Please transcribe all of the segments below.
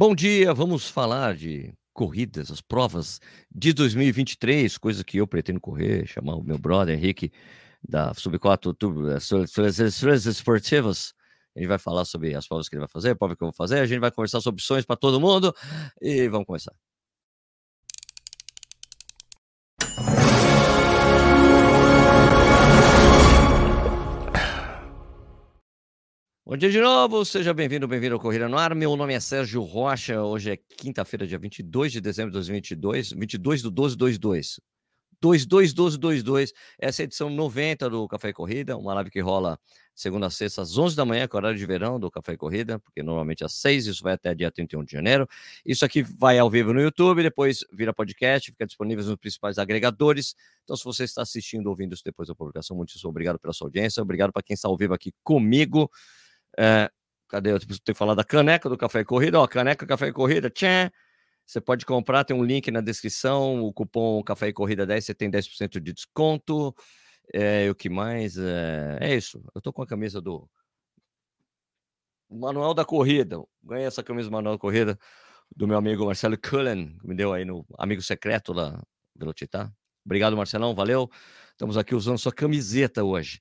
Bom dia, vamos falar de corridas, as provas de 2023, coisa que eu pretendo correr, chamar o meu brother Henrique da Sub4 eh, Esportivas. A gente vai falar sobre as provas que ele vai fazer, a prova que eu vou fazer, a gente vai conversar sobre opções para todo mundo e vamos começar. Bom dia de novo, seja bem-vindo, bem-vindo ao Corrida no Ar. Meu nome é Sérgio Rocha. Hoje é quinta-feira, dia 22 de dezembro de 2022, 22 do 12 22. 221222. Essa é a edição 90 do Café e Corrida, uma live que rola segunda a sexta às 11 da manhã, com horário de verão do Café e Corrida, porque normalmente às 6, isso vai até dia 31 de janeiro. Isso aqui vai ao vivo no YouTube, depois vira podcast, fica disponível nos principais agregadores. Então, se você está assistindo, ouvindo isso depois da publicação, muito obrigado pela sua audiência, obrigado para quem está ao vivo aqui comigo. É, cadê? Eu tenho que falar da caneca do Café e Corrida. Ó, caneca Café e Corrida, tchê. Você pode comprar, tem um link na descrição. O cupom Café e Corrida 10, você tem 10% de desconto. É, o que mais? É, é isso. Eu tô com a camisa do Manual da Corrida. Ganhei essa camisa do Manual da Corrida do meu amigo Marcelo Cullen, que me deu aí no amigo secreto lá, Velocitar. Obrigado, Marcelão, valeu. Estamos aqui usando sua camiseta hoje.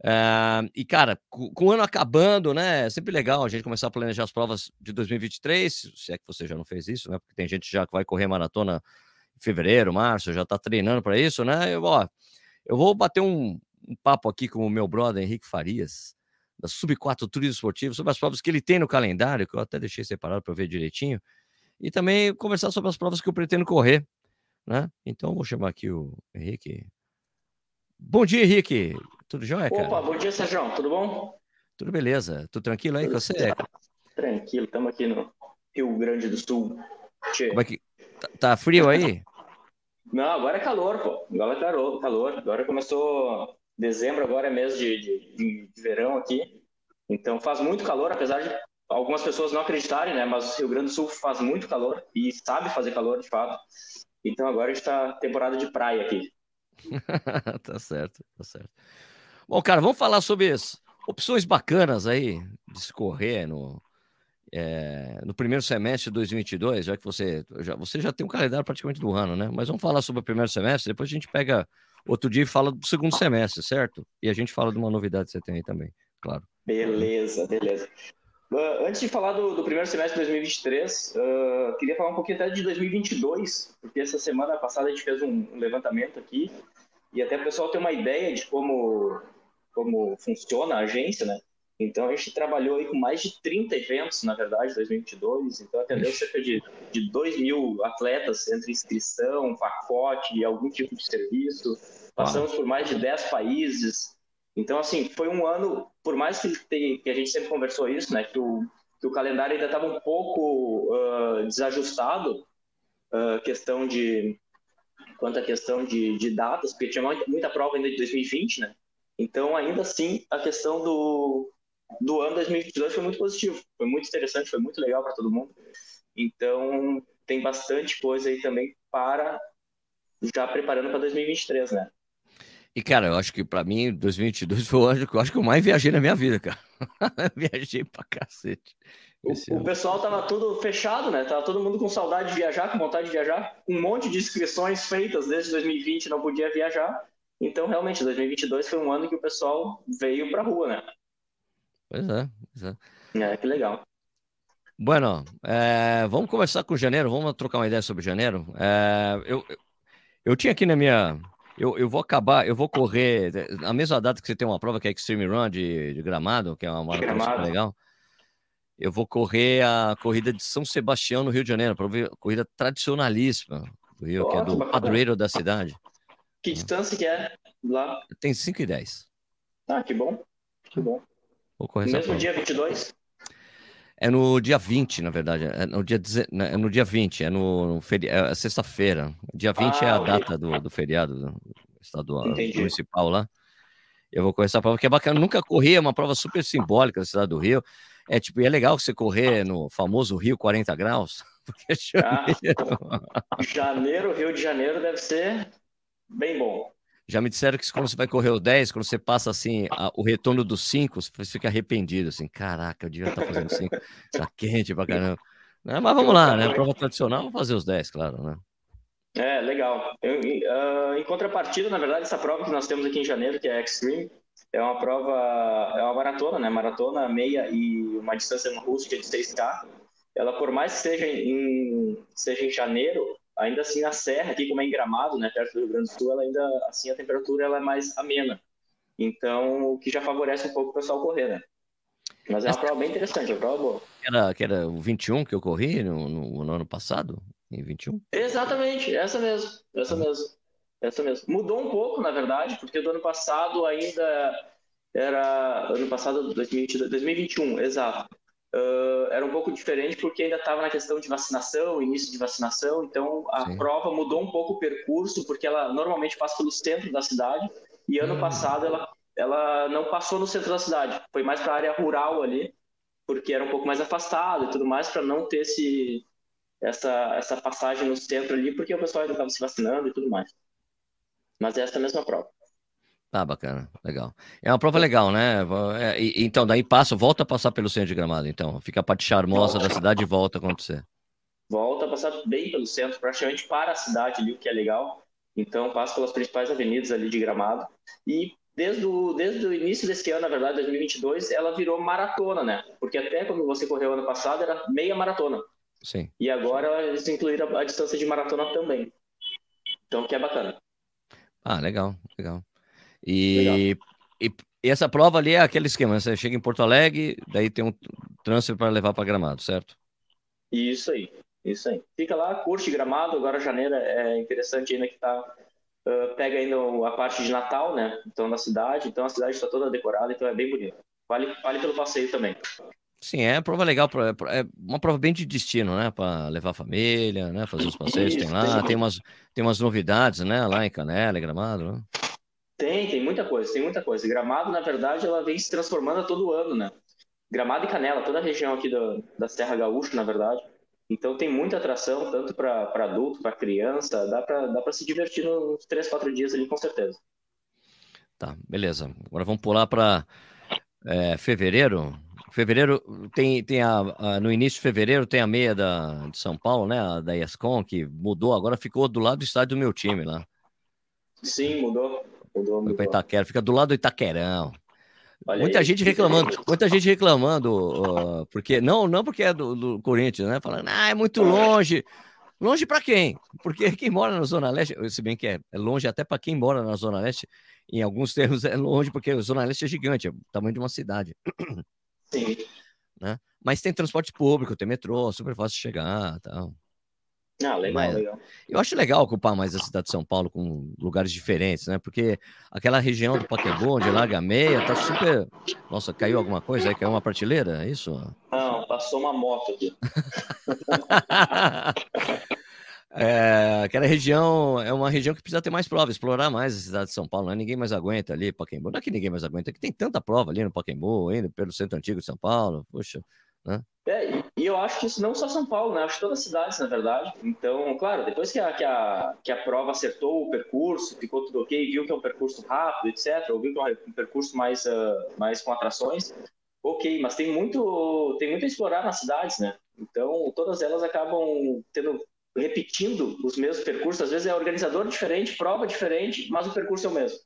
Uh, e, cara, com, com, o ano acabando, né? É sempre legal a gente começar a planejar as provas de 2023, se é que você já não fez isso, né? Porque tem gente já que vai correr maratona em fevereiro, março, já tá treinando para isso, né? Eu, ó, eu vou bater um, um, papo aqui com o meu brother Henrique Farias, da Sub4 Turismo Esportivo, sobre as provas que ele tem no calendário, que eu até deixei separado para ver direitinho, e também conversar sobre as provas que eu pretendo correr, né? Então, vou chamar aqui o Henrique. Bom dia, Henrique. Tudo jóia, cara? Opa, bom dia, Sérgio. Tudo bom? Tudo beleza. Tudo tranquilo aí com você? Tranquilo, estamos aqui no Rio Grande do Sul. Como é que... Tá, tá frio aí? Não, agora é calor, pô. Agora é calor, calor. Agora começou dezembro, agora é mês de, de, de, verão aqui. Então faz muito calor, apesar de algumas pessoas não acreditarem, né? Mas o Rio Grande do Sul faz muito calor e sabe fazer calor de fato. Então agora está temporada de praia aqui. tá certo, tá certo. Bom, cara, vamos falar sobre as opções bacanas aí de se correr no, é, no primeiro semestre de 2022, já que você já, você já tem um calendário praticamente do ano, né? Mas vamos falar sobre o primeiro semestre, depois a gente pega outro dia e fala do segundo semestre, certo? E a gente fala de uma novidade que você tem aí também, claro. Beleza, beleza. Uh, antes de falar do, do, primeiro semestre de 2023, uh, queria falar um pouquinho até de 2022, porque essa semana passada a gente fez um, um levantamento aqui e até o pessoal ter uma ideia de como como funciona a agência, né? Então a gente trabalhou aí com mais de 30 eventos, na verdade, 2022. Então atendeu cerca de, de 2 mil atletas entre inscrição, pacote e algum tipo de serviço. Passamos por mais de 10 países. Então, assim, foi um ano, por mais que, que a gente sempre conversou isso, né? Que o, que o calendário ainda estava um pouco uh, desajustado, uh, questão de quanto à questão de, de datas, porque tinha muita prova ainda de 2020, né? Então, ainda assim, a questão do, do ano 2022 foi muito positivo, foi muito interessante, foi muito legal para todo mundo. Então, tem bastante coisa aí também para já preparando para 2023, né? E, cara, eu acho que para mim, 2022 foi o ano que eu acho que eu mais viajei na minha vida, cara. viajei pra cacete. O, pessoal tava tudo fechado, né? Tava todo mundo com saudade de viajar, com vontade de viajar. Um monte de inscrições feitas desde 2020, não podia viajar. Então, realmente, 2022 foi um ano que o pessoal veio para a rua, né? Pois é, pois é. É, que legal. Bueno, é, vamos conversar com janeiro, vamos trocar uma ideia sobre janeiro. É, eu, eu tinha aqui na minha. Eu, eu vou acabar, eu vou correr na mesma data que você tem uma prova que é Extreme Run de, de gramado, que é uma maratona legal. Eu vou correr a corrida de São Sebastião no Rio de Janeiro, a corrida tradicionalíssima do Rio, que é do padroeiro da cidade. Que distância que é lá? Tem 5 e 10. Ah, que bom. Que bom. Vou correr no mesmo dia 22? É no dia 20, na verdade. É no dia, é no dia 20, é no, feri... é sexta-feira. Dia 20 ah, é a data do, do feriado estadual, Entendi. municipal lá. Eu vou correr essa prova, que é bacana. Nunca corri, é uma prova super simbólica da cidade do Rio. É tipo, é legal você correr no famoso Rio 40 graus. Porque é janeiro... Ah, janeiro, Rio de Janeiro deve ser bem bom. Já me disseram que quando você vai correr o 10, quando você passa assim, a, o retorno dos 5, você fica arrependido, assim, caraca, eu devia estar fazendo 5, tá quente pra caramba. Né? Mas vamos lá, né? Prova tradicional, vamos fazer os 10, claro, né? É, legal. Eu, uh, em contrapartida, na verdade, essa prova que nós temos aqui em janeiro, que é a Extreme, é uma prova, é uma maratona, né? Maratona, meia e uma distância rústica de 6K. Ela, por mais que seja em, seja em janeiro, ainda assim na serra, aqui como é em Gramado, né, perto do Rio Grande do Sul, ela ainda assim a temperatura ela é mais amena. Então, o que já favorece um pouco o pessoal correr, né? Mas é uma prova bem interessante, é uma prova boa. Era, que era o 21 que eu corri no, no, no ano passado? Em 21? Exatamente, essa mesmo, essa uhum. mesmo. Essa mesmo. Mudou um pouco, na verdade, porque do ano passado ainda era. Ano passado, 2022, 2021, exato. Uh, era um pouco diferente porque ainda estava na questão de vacinação, início de vacinação, então a Sim. prova mudou um pouco o percurso, porque ela normalmente passa pelo centro da cidade, e ano hum. passado ela, ela não passou no centro da cidade, foi mais para a área rural ali, porque era um pouco mais afastado e tudo mais, para não ter esse, essa, essa passagem no centro ali, porque o pessoal ainda estava se vacinando e tudo mais. Mas é essa mesma prova. Ah, bacana, legal. É uma prova legal, né? É, então, daí passa, volta a passar pelo centro de Gramado, então. Fica a parte charmosa volta. da cidade e volta a acontecer. Volta a passar bem pelo centro, praticamente para a cidade ali, o que é legal. Então, passa pelas principais avenidas ali de Gramado. E desde o, desde o início desse ano, na verdade, 2022, ela virou maratona, né? Porque até quando você correu ano passado, era meia maratona. Sim. E agora eles incluíram a, a distância de maratona também. Então, que é bacana. Ah, legal, legal. E, e, e, essa prova ali é aquele esquema, você chega em Porto Alegre, daí tem um transfer para levar para Gramado, certo? Isso aí, isso aí. Fica lá, curte Gramado, agora janeiro é interessante ainda que tá uh, pega ainda a parte de Natal, né? Então na cidade, então a cidade está toda decorada, então é bem bonito. Vale, vale pelo passeio também. Sim, é prova legal, é uma prova bem de destino, né? Para levar a família, né? Fazer os passeios, Isso, tem lá, tem umas, tem umas novidades, né? Lá em Canela, Gramado, né? Tem, tem muita coisa, tem muita coisa. Gramado, na verdade, ela vem se transformando todo ano, né? Gramado e Canela, toda a região aqui do, da Serra Gaúcha, na verdade. Então tem muita atração, tanto para adulto, para criança, dá para dá se divertir nos três, quatro dias ali, com certeza. Tá, beleza. Agora vamos pular para é, fevereiro. Fevereiro tem, tem a, a, no início de fevereiro tem a meia da, de São Paulo, né? A da ESCOM, que mudou, agora ficou do lado do estádio do meu time lá. Sim, mudou. Mudou, mudou. Itaquera, fica do lado do Itaquerão. Olha muita aí, gente reclamando, muita gente reclamando, uh, porque não, não porque é do, do, Corinthians, né? Falando, ah, é muito longe. Longe para quem? Porque quem mora na Zona Leste, se bem que é, é longe até para quem mora na Zona Leste, em alguns termos é longe, porque a Zona Leste é gigante, é o tamanho de uma cidade. Sim. Né? Mas tem transporte público, tem metrô, super fácil de chegar tal. Ah, legal, Mas, legal. Eu acho legal ocupar mais a cidade de São Paulo com lugares diferentes, né? Porque aquela região do Paquembu, de Larga Meia, tá super. Nossa, caiu alguma coisa aí? Caiu uma prateleira? É isso? Não, passou uma moto aqui. é, aquela região é uma região que precisa ter mais provas, explorar mais a cidade de São Paulo. Né? Ninguém mais aguenta ali, Paquembu. Não é que ninguém mais aguenta, é que tem tanta prova ali no Paquembu, ainda pelo centro antigo de São Paulo. Poxa. Né? É, e eu acho que isso não só São Paulo, né? Acho que todas as cidades, na verdade. Então, claro, depois que a, que a, que a prova acertou o percurso, ficou tudo ok, viu que é um percurso rápido, etc., ou viu que é um percurso mais, uh, mais com atrações, ok, mas tem muito, tem muito a explorar nas cidades, né? Então, todas elas acabam tendo, repetindo os mesmos percursos. Às vezes é organizador diferente, prova diferente, mas o percurso é o mesmo.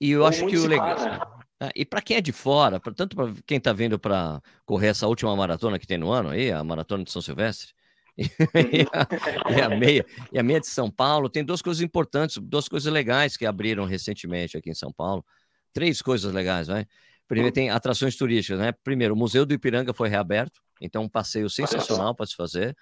E eu acho que o legal. Né? É, e para quem é de fora, pra, tanto para quem está vindo para correr essa última maratona que tem no ano aí, a maratona de São Silvestre, e, a, e, a, meia, e a meia de São Paulo, tem duas coisas importantes, duas coisas legais que abriram recentemente aqui em São Paulo. Três coisas legais, vai. Primeiro tem atrações turísticas, né? Primeiro, o Museu do Ipiranga foi reaberto, então um passeio sensacional para se fazer.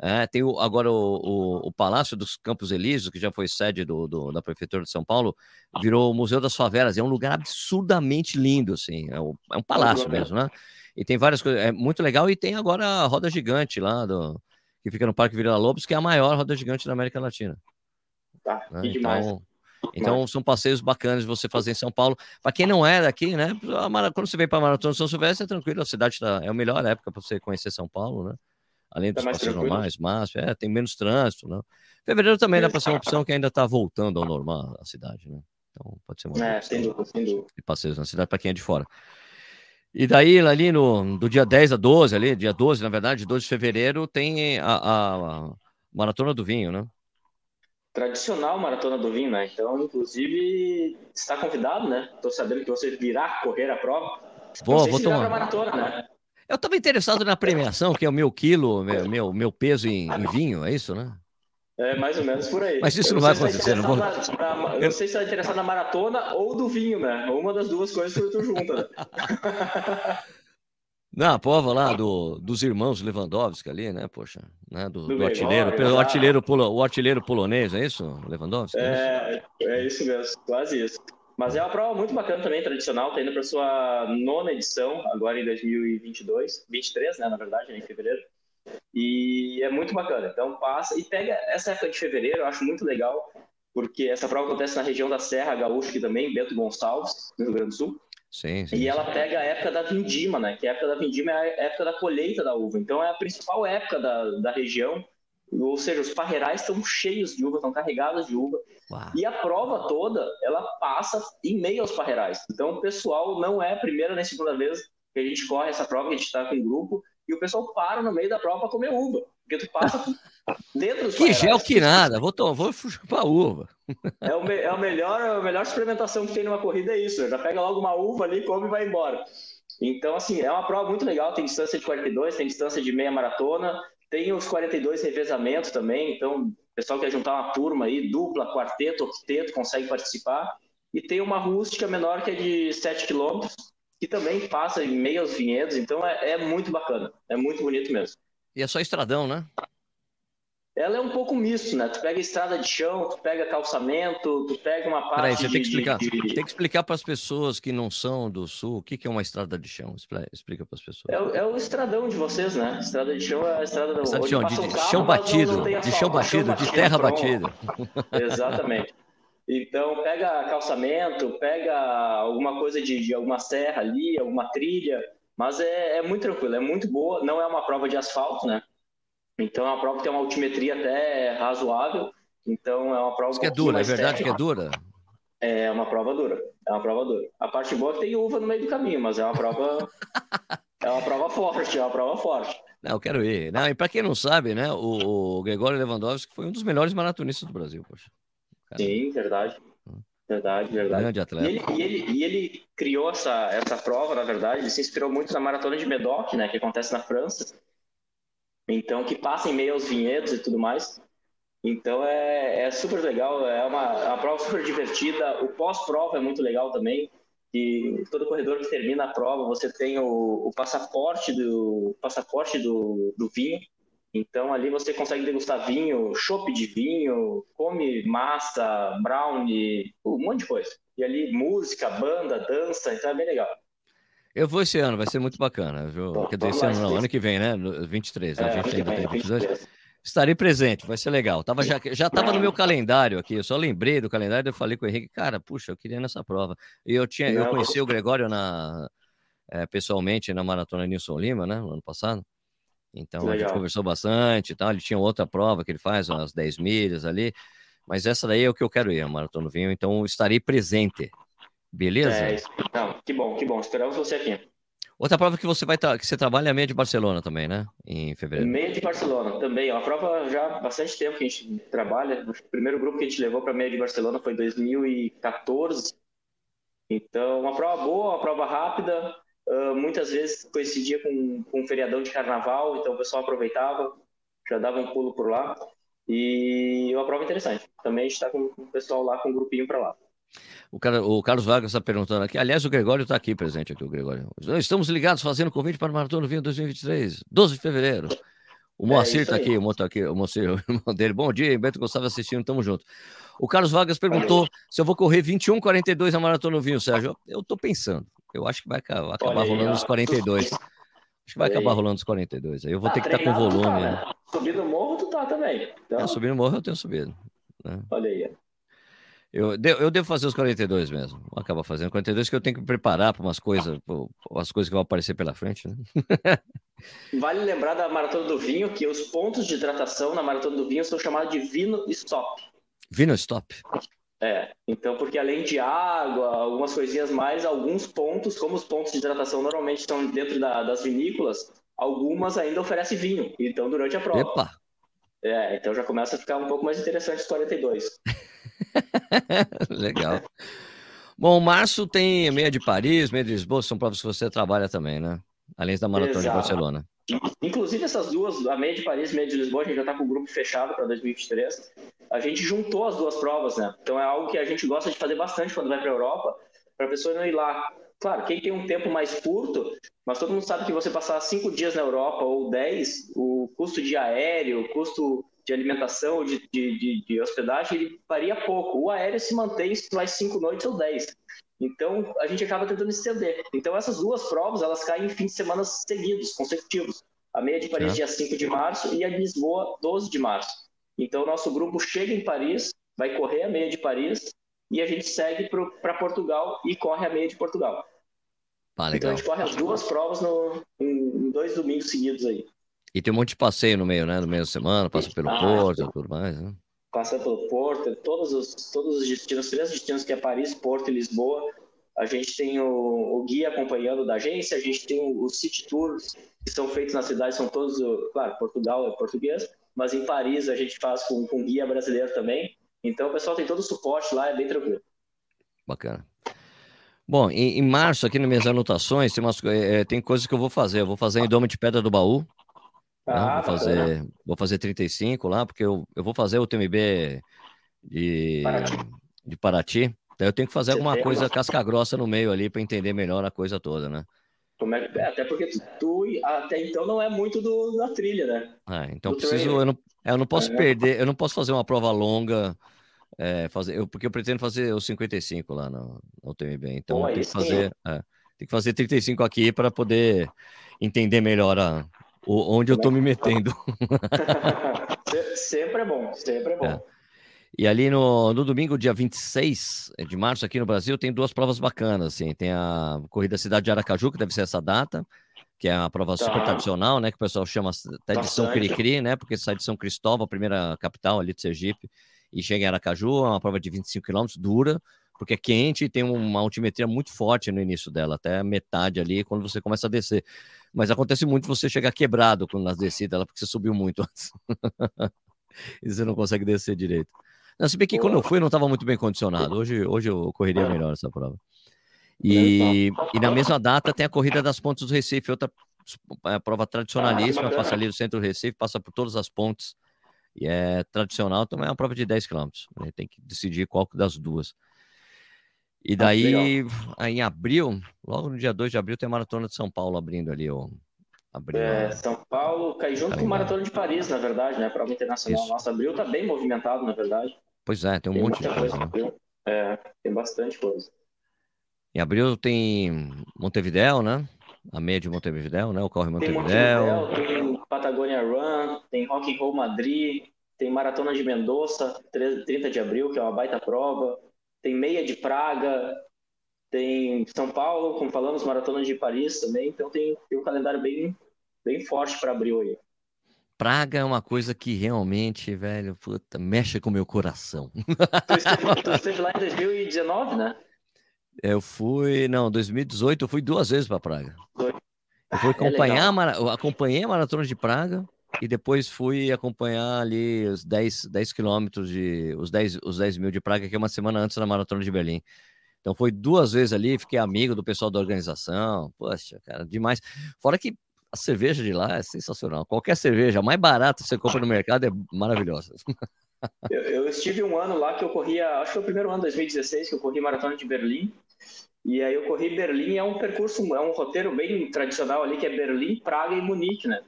É, tem o, agora o, o, o, Palácio dos Campos Elíseos, que já foi sede do, do, da Prefeitura de São Paulo, virou o Museu das Favelas. É um lugar absurdamente lindo, assim. É, um, é um palácio mesmo, né? E tem várias coisas. É muito legal. E tem agora a roda gigante lá, do, que fica no Parque Vila Lobos, que é a maior roda gigante da América Latina. Tá, né? Então, então são passeios bacanas de você fazer em São Paulo. Para quem não é daqui, né? Quando você vem para Maratona São Silvestre, é tranquilo, a cidade tá, é a melhor época para você conhecer São Paulo, né? Além tá dos tá passeios normais, mas é, tem menos trânsito, né? Fevereiro também dá para ser uma opção que ainda está voltando ao normal a cidade, né? Então pode ser uma é, sem dúvida, sem dúvida. de passeios na cidade para quem é de fora. E daí, ali no do dia 10 a 12, ali, dia 12, na verdade, 12 de fevereiro, tem a, a, a Maratona do Vinho, né? Tradicional Maratona do Vinho, né? Então, inclusive, está convidado, né? Estou sabendo que você virá correr a prova. Vou, vou tomar. Maratona, né? Eu estava interessado na premiação, que é o meu quilo, meu, meu, meu peso em, em vinho, é isso, né? É mais ou menos por aí. Mas isso não, vai acontecer, não vou... Na, na, eu não sei se está interessado na maratona ou do vinho, né? Uma das duas coisas que tu junta, né? Na prova lá do, dos irmãos Lewandowski ali, né? Poxa, né? Do, do, do artilheiro, o artilheiro, o artilheiro polonês, é isso, Lewandowski? É, é isso mesmo, quase isso. Mas é uma prova muito bacana também, tradicional, tá indo para sua nona edição, agora em 2022, 23, né, na verdade, né, em fevereiro. E é muito bacana. Então passa e pega essa época de fevereiro, eu acho muito legal, porque essa prova acontece na região da Serra Gaúcha aqui também, Bento Gonçalves, no Rio Grande do Sul. Sim, sim, e ela pega a época da vindima, né? Que a época da vindima é a época da colheita da uva. Então é a principal época da, da região. Ou seja, os parreirais estão cheios de uva, estão carregados de uva. Uau. E a prova toda, ela passa em meio aos parreirais. Então o pessoal não é a primeira nem segunda vez que a gente corre essa prova, que a gente está com um grupo, e o pessoal para no meio da prova para comer uva. Porque tu passa dentro dos Que gel que nada, vou, vou chupar uva. É, o, é a, melhor, a melhor experimentação que tem numa corrida é isso. Já pega logo uma uva ali, come e vai embora. Então, assim, é uma prova muito legal. Tem distância de 42, tem distância de meia maratona, tem os 42 revezamentos também. Então, o pessoal quer juntar uma turma aí, dupla, quarteto, octeto, consegue participar. E tem uma rústica menor que é de 7 quilômetros, que também passa em meio aos vinhedos, então é, é, muito bacana, é muito bonito mesmo. E é só estradão, né? Ela é um pouco misto, né? Tu pega estrada de chão, tu pega calçamento, tu pega uma parte. Peraí, você tem que explicar. De... Tem que explicar para as pessoas que não são do sul o que, que é uma estrada de chão. Explica para as pessoas. É, é, o estradão de vocês, né? Estrada de chão é a estrada da estrada de chão, de, de chão batido, de chão batido, de terra batida. Exatamente. Então, pega calçamento, pega alguma coisa de, de alguma serra ali, alguma trilha, mas é, é, muito tranquilo, é muito boa. Não é uma prova de asfalto, né? Então, é uma prova que tem uma altimetria até razoável. Então, é uma prova. Isso que é dura, é verdade técnica. que é dura? É uma prova dura. É uma prova dura. A parte boa é que tem uva no meio do caminho, mas é uma prova. é uma prova forte, é uma prova forte. Não, eu quero ir. Não, e para quem não sabe, né, o, o Gregório Lewandowski foi um dos melhores maratonistas do Brasil, poxa. Sim, verdade. Verdade, verdade. Grande atleta. E ele, e ele, e ele criou essa, essa prova, na verdade, ele se inspirou muito na maratona de Medoc, né, que acontece na França. Então, que passa em meio aos vinhedos e tudo mais. Então, é, é super legal, é uma, é uma prova super divertida. O pós-prova é muito legal também. E todo corredor que termina a prova, você tem o, o passaporte do passaporte do, do vinho então ali você consegue degustar vinho, chopp de vinho, come massa, brownie, um monte de coisa. E ali música, banda, dança, então é bem legal. Eu vou esse ano, vai ser muito bacana, viu? Bom, Quer dizer, esse ano não, ano que vem, né? 23, é, a gente ainda tem 22. 23. Estarei presente, vai ser legal. Tava já já estava no meu calendário aqui, eu só lembrei do calendário, eu falei com o Henrique, cara, puxa, eu queria nessa prova. E eu tinha, eu conheci o Gregório na é, pessoalmente na maratona Nilson Lima, né, no ano passado. Então a gente conversou bastante e tal. Ele tinha outra prova que ele faz, umas 10 milhas ali. Mas essa daí é o que eu quero ir, a Maratona Vinho, então estarei presente. Beleza? É, Não, que bom, que bom. Esperamos você aqui. Outra prova que você vai que você trabalha é a meia de Barcelona também, né? Em fevereiro. Meia de Barcelona também. É uma prova já há bastante tempo que a gente trabalha. O primeiro grupo que a gente levou para a meia de Barcelona foi em 2014. Então, uma prova boa, uma prova rápida. Uh, muitas vezes coincidia com, com um feriadão de carnaval, então o pessoal aproveitava, já dava um pulo por lá. E uma prova interessante. Também está com o pessoal lá, com um grupinho para lá. O, cara, o Carlos Vargas está perguntando aqui. Aliás, o Gregório está aqui presente aqui, o Gregório. Estamos ligados fazendo convite para o Maratona Vinho 2023, 12 de fevereiro. O Moacir está é aqui, o Moacir, aqui, o Moacir, o irmão dele. Bom dia, Beto Gustavo assistindo, tamo junto. O Carlos Vargas perguntou se eu vou correr 21,42 na Maratona Vinho, Sérgio. Eu estou pensando. Eu acho que vai acabar, acabar aí, rolando ó. os 42. Acho que vai acabar rolando os 42. Aí eu vou tá ter que estar tá com volume. Tá, né? Subir no morro, tu tá também. Então... É, subir no morro eu tenho subido. Né? Olha aí. Eu, eu devo fazer os 42 mesmo. Vou acabar fazendo 42 que eu tenho que preparar para umas coisas, as coisas que vão aparecer pela frente. Né? vale lembrar da maratona do vinho que os pontos de hidratação na maratona do vinho são chamados de vino stop. Vino stop. É, então, porque além de água, algumas coisinhas mais, alguns pontos, como os pontos de hidratação normalmente estão dentro da, das vinícolas, algumas ainda oferecem vinho, então durante a prova. Epa! É, então já começa a ficar um pouco mais interessante os 42. Legal. Bom, março tem meia de Paris, meia de Lisboa, são provas que você trabalha também, né? Além da maratona Exato. de Barcelona. Inclusive essas duas, a meia de Paris e a meia de Lisboa, a gente já está com o grupo fechado para 2023. A gente juntou as duas provas, né? Então é algo que a gente gosta de fazer bastante quando vai para a Europa, para a pessoa não ir lá. Claro, quem tem um tempo mais curto, mas todo mundo sabe que você passar cinco dias na Europa ou dez, o custo de aéreo, o custo de alimentação, de, de, de, de hospedagem, ele varia pouco. O aéreo se mantém se mais cinco noites ou dez. Então, a gente acaba tentando estender. Então, essas duas provas, elas caem em fins de semana seguidos, consecutivos. A meia de Paris, é. dia 5 de março, e a de Lisboa, 12 de março. Então, nosso grupo chega em Paris, vai correr a meia de Paris, e a gente segue para Portugal e corre a meia de Portugal. Ah, então, a gente corre as duas provas no, em, em dois domingos seguidos aí. E tem um monte de passeio no meio, né? No meio da semana, passa pelo ah, Porto e tudo mais, né? Passa pelo Porto, todos os, todos os destinos, três destinos que é Paris, Porto e Lisboa. A gente tem o, o guia acompanhando da agência, a gente tem os city tours que são feitos na cidade, são todos, claro, Portugal é português, mas em Paris a gente faz com, com guia brasileiro também. Então o pessoal tem todo o suporte lá, é bem tranquilo. Bacana. Bom, em, em março, aqui nas minhas anotações, tem, umas, é, tem coisas que eu vou fazer. Eu vou fazer em Doma de Pedra do Baú? Ah, vou, fazer, vou fazer 35 lá, porque eu, eu vou fazer o TMB de Paraty. De Paraty. Então eu tenho que fazer Você alguma coisa uma... casca grossa no meio ali para entender melhor a coisa toda, né? É, é, até porque tu, até então não é muito do, da trilha, né? É, então do preciso, eu não, é, eu não posso é, perder, eu não posso fazer uma prova longa, é, fazer, eu, porque eu pretendo fazer os 55 lá no, no TMB. Então Pô, tem que fazer, é, tem que fazer 35 aqui para poder entender melhor a, onde eu estou me metendo. sempre é bom, sempre é bom. É. E ali no, no domingo, dia 26 de março, aqui no Brasil, tem duas provas bacanas. Assim. Tem a Corrida Cidade de Aracaju, que deve ser essa data, que é uma prova tá. super tradicional, né? Que o pessoal chama até de São Cricri, né? Porque sai de São Cristóvão, a primeira capital ali de Sergipe, e chega em Aracaju, é uma prova de 25 quilômetros, dura, porque é quente e tem uma altimetria muito forte no início dela, até metade ali, quando você começa a descer. Mas acontece muito você chegar quebrado quando nas descidas, porque você subiu muito antes. e você não consegue descer direito. Não, se bem que quando eu fui, eu não estava muito bem condicionado. Hoje, hoje eu correria melhor essa prova. E, e na mesma data tem a corrida das pontes do Recife, outra é, prova tradicionalíssima, passa ali do centro do Recife, passa por todas as pontes. E é tradicional, também é uma prova de 10 km. Tem que decidir qual das duas. E ah, daí, ah, em abril, logo no dia 2 de abril, tem a Maratona de São Paulo abrindo ali. Ó, abril, é, São Paulo cai junto com a Maratona de Paris, na verdade, né? Prova internacional. Isso. Nossa, abril tá bem movimentado, na verdade. Pois é, tem um tem monte de coisa. coisa né? É, tem bastante coisa. Em abril tem Montevidéu, né? A meia de Montevidéu, né? Ocorre Montevidéu. Tem Montevidéu, tem Patagonia Run, tem Rock and Roll Madrid, tem Maratona de Mendoza, 30 de abril, que é uma baita prova tem meia de Praga, tem São Paulo, como falamos, Maratona de Paris também, então tem, tem um calendário bem, bem forte para abril aí. Praga é uma coisa que realmente, velho, puta, mexe com o meu coração. Tu esteve, tu esteve lá em 2019, né? Eu fui, não, 2018 eu fui duas vezes para Praga. Eu fui acompanhar, é eu acompanhei a maratona de Praga e depois fui acompanhar ali os 10, 10 quilômetros de. Os 10, os 10 mil de Praga, que é uma semana antes da maratona de Berlim. Então foi duas vezes ali, fiquei amigo do pessoal da organização. Poxa, cara, demais. Fora que a cerveja de lá é sensacional. Qualquer cerveja mais barata que você compra no mercado é maravilhosa. Eu, eu, estive um ano lá que eu corria, acho que foi o primeiro ano, 2016, que eu corri maratona de Berlim. E aí eu corri Berlim, é um percurso, é um roteiro bem tradicional ali, que é Berlim, Praga e Munique, né?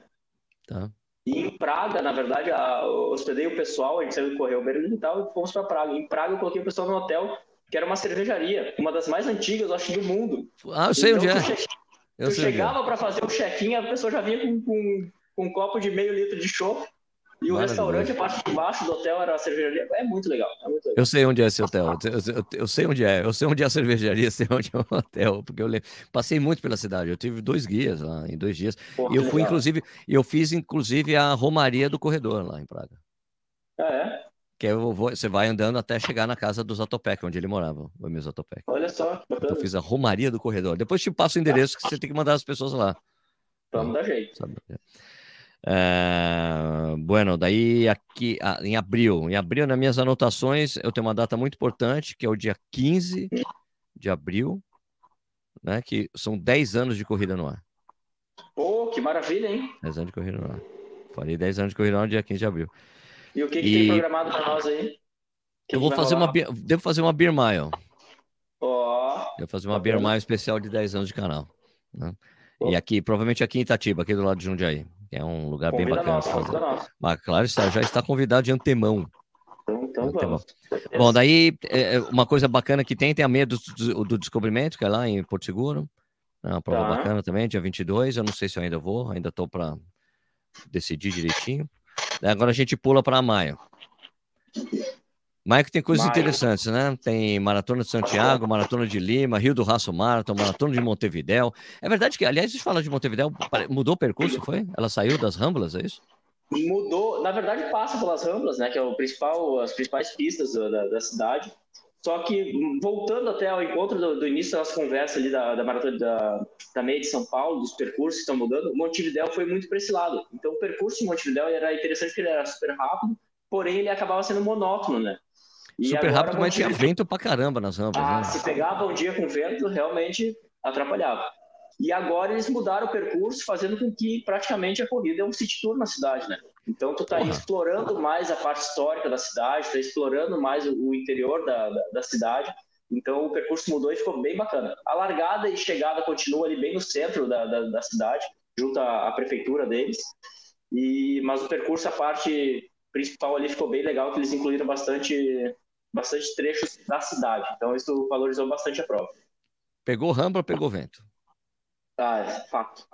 Tá. E em Praga, na verdade, a, eu hospedei o pessoal, a gente saiu correr o Berlim e tal, e fomos para Praga. Em Praga eu coloquei o pessoal no hotel, que era uma cervejaria, uma das mais antigas, eu acho, do mundo. Ah, eu sei então, onde é. Che... Eu, chegava para fazer o check-in, a pessoa já vinha com, com, com, um copo de meio litro de chopp e o restaurante, a parte de baixo do hotel era a cervejaria. É muito legal. É muito legal. Eu sei onde é esse hotel. Eu, eu, eu, sei onde é. Eu sei onde é a cervejaria, sei onde é o hotel. Porque eu passei muito pela cidade. Eu tive dois guias lá em dois dias. Pô, e eu fui, legal. inclusive, eu fiz, inclusive, a Romaria do Corredor lá em Praga. Ah, é? que eu vou, você vai andando até chegar na casa do Zatopek, onde ele morava, o meu Zatopek. Olha só, bacana. Eu fiz a romaria do corredor. Depois te passo o endereço que você tem que mandar as pessoas lá. Vamos dar jeito. É, bueno, daí aqui ah, em abril. Em abril, nas minhas anotações, eu tenho uma data muito importante, que é o dia 15 de abril, né? Que são 10 anos de corrida no ar. Pô, que maravilha, hein? 10 anos de corrida no ar. Falei 10 anos de corrida no ar, dia 15 de abril. E o que, que e... tem programado para nós aí? Que eu vou fazer rolar? uma. Devo fazer uma Beer Mile. Ó. Oh, Devo fazer uma Beer Mile especial de 10 anos de canal. Né? E aqui, provavelmente aqui em Itatiba, aqui do lado de Jundiaí. É um lugar Convida bem bacana. Nossa, fazer. Mas claro, está, já está convidado de antemão. Então, então vamos. Bom, daí é, é, uma coisa bacana que tem, tem a meia do, do, do descobrimento, que é lá em Porto Seguro. É uma prova tá. bacana também, dia 22. Eu não sei se eu ainda vou, ainda estou para decidir direitinho. Agora a gente pula para maio. Que tem coisas maio. interessantes, né? Tem Maratona de Santiago, Maratona de Lima, Rio do Raço Marathon, Maratona de Montevidéu. É verdade que, aliás, a gente fala de Montevidéu, mudou o percurso, foi? Ela saiu das Ramblas, é isso? Mudou, na verdade passa pelas Ramblas, né? Que é o principal, as principais pistas da, da cidade. Só que, voltando até ao encontro do, do início da nossa conversa ali da, da maratona da, da meia de São Paulo, dos percursos que estão mudando, Montevidéu foi muito para esse lado. Então, o percurso de Montevidéu era interessante porque ele era super rápido, porém ele acabava sendo monótono, né? E super rápido, mas tinha vento pra caramba nas rampas. Ah, né? se pegava um dia com vento, realmente atrapalhava. E agora eles mudaram o percurso, fazendo com que praticamente a corrida é um city tour na cidade, né? Então tu está explorando mais a parte histórica da cidade, está explorando mais o, o interior da, da, da, cidade. Então o percurso mudou e ficou bem bacana. A largada e chegada continua ali bem no centro da, da, da cidade, junto à, à, prefeitura deles. E mas o percurso, a parte principal ali ficou bem legal, que eles incluíram bastante bastante trechos da cidade. Então isso valorizou bastante a prova. Pegou rampa, pegou vento. Ah, é fato.